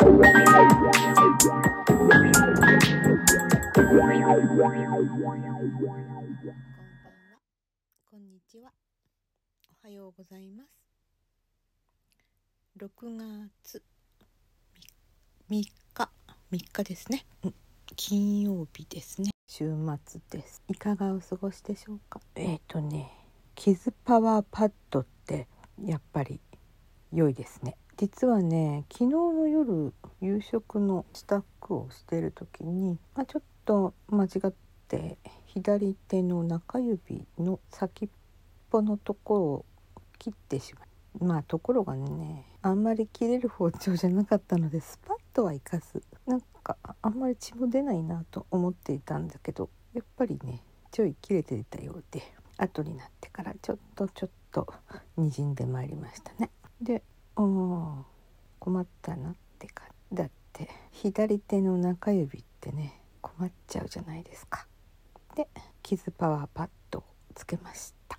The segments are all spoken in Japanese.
こんにちは。おはようございます。6月3日、3日ですね。うん金曜日ですね。週末です。いかがお過ごしでしょうか？えっ、ー、とね、キズパワーパッドってやっぱり良いですね。実はね、昨日の夜夕食の支度をしてる時に、まあ、ちょっと間違って左手の中指の先っぽのところを切ってしまうまあところがねあんまり切れる包丁じゃなかったのでスパッとはいかずなんかあんまり血も出ないなと思っていたんだけどやっぱりねちょい切れてたようで後になってからちょっとちょっとにじんでまいりましたね。でお困ったなってかだって左手の中指ってね困っちゃうじゃないですか。で傷パワーパッドをつけました、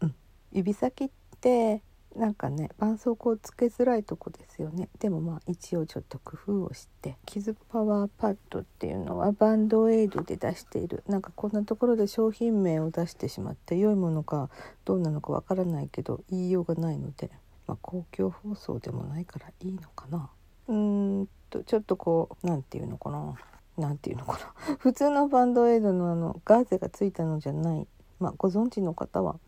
うん、指先ってなんかね絆創膏つけづらいとこですよね。でもまあ一応ちょっと工夫をして傷パワーパッドっていうのはバンドエイドで出している。なんかこんなところで商品名を出してしまって良いものかどうなのかわからないけど言いようがないので、まあ、公共放送でもないからいいのかな。うーんとちょっとこう何て言うのかな。なんていうのかな。普通のバンドエイドのあのガーゼがついたのじゃない。まあご存知の方は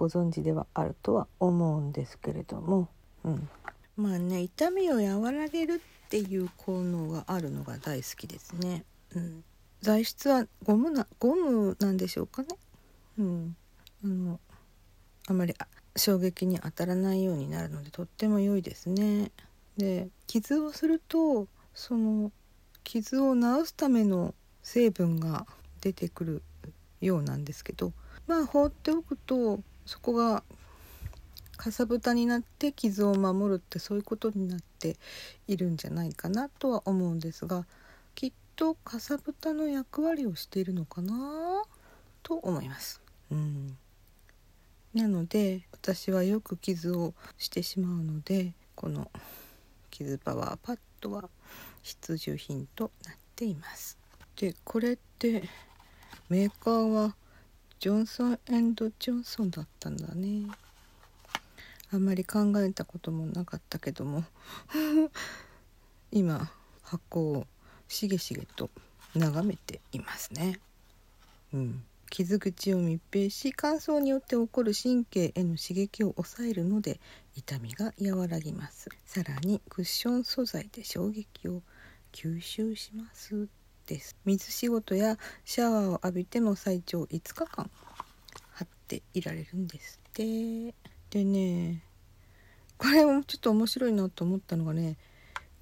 ご存知ではあるとは思うんですけれども、うん、まあね痛みを和らげるっていう効能があるのが大好きですね、うん、材質はゴムなゴムなんでしょうかね、うん、あのあまり衝撃に当たらないようになるのでとっても良いですねで傷をするとその傷を治すための成分が出てくるようなんですけどまあ放っておくとそこがかさぶたになって傷を守るってそういうことになっているんじゃないかなとは思うんですがきっとかさぶたの役割をしているのかなと思います。うんなので私はよく傷をしてしまうのでこの傷パワーパッドは必需品となっています。でこれってメーカーはジョンソンジョンソンだったんだね。あんまり考えたこともなかったけども。今箱をしげしげと眺めていますね。うん。傷口を密閉し乾燥によって起こる神経への刺激を抑えるので痛みが和らぎます。さらにクッション素材で衝撃を吸収しますです。水仕事やシャワーを浴びても最長5日間貼っていられるんですって。でねこれもちょっと面白いなと思ったのがね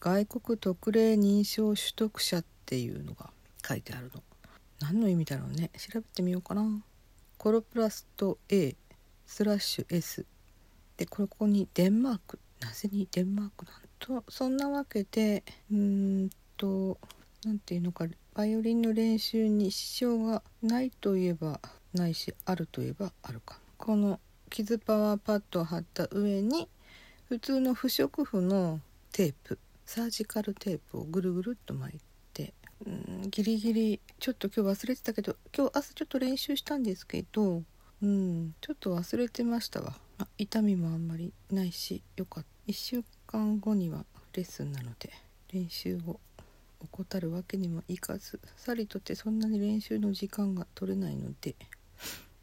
外国特例認証取得者っていうのが書いてあるの。何の意味だろうね。調べてみようかな。コロプラスト A スラッシュ S でここにデンマーク。なぜにデンマークなんと。そんなわけでうんと何て言うのか。バイオリンの練習に支障がないといえばないしあるといえばあるか。この傷パワーパッドを貼った上に普通の不織布のテープサージカルテープをぐるぐるっと巻いてうんギリギリちょっと今日忘れてたけど今日朝ちょっと練習したんですけどうんちょっと忘れてましたわ。あ痛みもあんまりないしよかった。1週間後にはレッスンなので練習を怠るわけにもいかずさりとってそんなに練習の時間が取れないので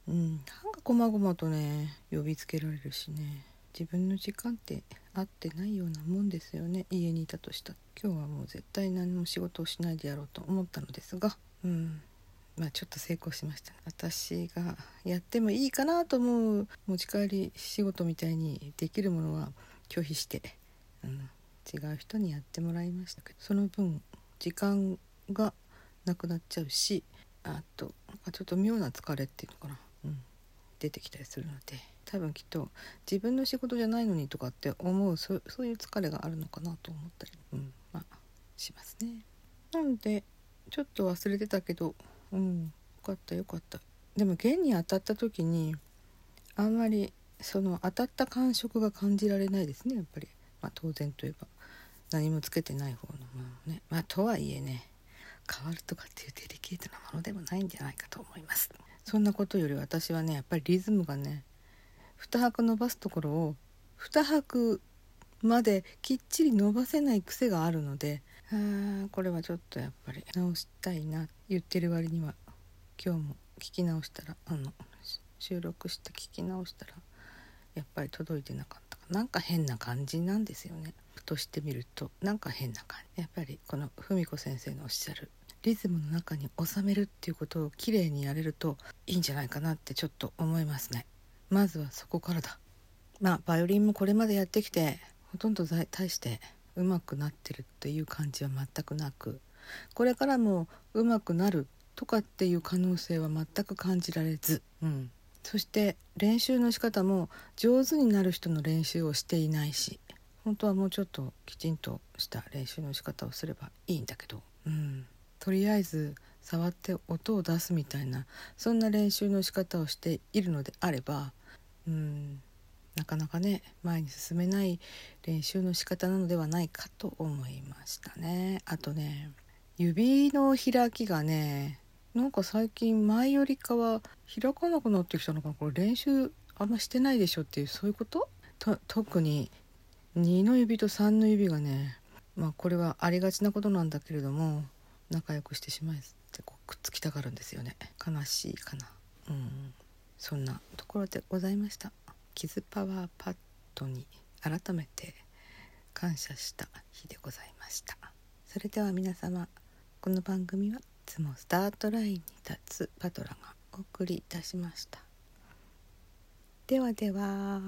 うんなんかこまごまとね呼びつけられるしね自分の時間って合ってないようなもんですよね。家にいたとした。今日はもう絶対何も仕事をしないでやろうと思ったのですが。うん。まあちょっと成功しました、私がやってもいいかなと思う持ち帰り仕事みたいにできるものは拒否して、うん、違う人にやってもらいましたけど。その分時間がなくなっちゃうしあとなんかちょっと妙な疲れっていうのかな、うん、出てきたりするので。多分きっと自分の仕事じゃないのにとかって思うそういう疲れがあるのかなと思ったり、うんまあ、しますね。なんでちょっと忘れてたけどうんよかったよかった。でも弦に当たった時にあんまりその当たった感触が感じられないですねやっぱり、まあ、当然といえば。何もつけてない方のものね。まあとはいえね変わるとかっていうデリケートなものでもないんじゃないかと思います。そんなことより私はねやっぱりリズムがね2拍伸ばすところを2拍まできっちり伸ばせない癖があるのであこれはちょっとやっぱり直したいな言ってる割には。今日も聞き直したらあの収録して聞き直したらやっぱり届いてなかったな。んか変な感じなんですよね。ふとしてみるとなんか変な感じ。やっぱりこの文子先生のおっしゃるリズムの中に収めるっていうことをきれいにやれるといいんじゃないかなってちょっと思いますね。まずはそこからだ。まあバイオリンもこれまでやってきてほとんど大して上手くなってるっていう感じは全くなくこれからも上手くなるとかっていう可能性は全く感じられず、うん、そして練習の仕方も上手になる人の練習をしていないし本当はもうちょっときちんとした練習の仕方をすればいいんだけど、うん、とりあえず触って音を出すみたいなそんな練習の仕方をしているのであれば、うん、なかなかね前に進めない練習の仕方なのではないかと思いましたね。あとね指の開きがねなんか最近前よりかは開かなくなってきたのかな。これ練習あんましてないでしょっていうそういうこと？特に2の指と3の指がねまあこれはありがちなことなんだけれども仲良くしてしまえってこうくっつきたがるんですよね。悲しいかな。うん。そんなところでございました。キズパワーパッドに改めて感謝した日でございました。それでは皆様この番組はいつもスタートラインに立つパトラがお送りいたしました。ではでは。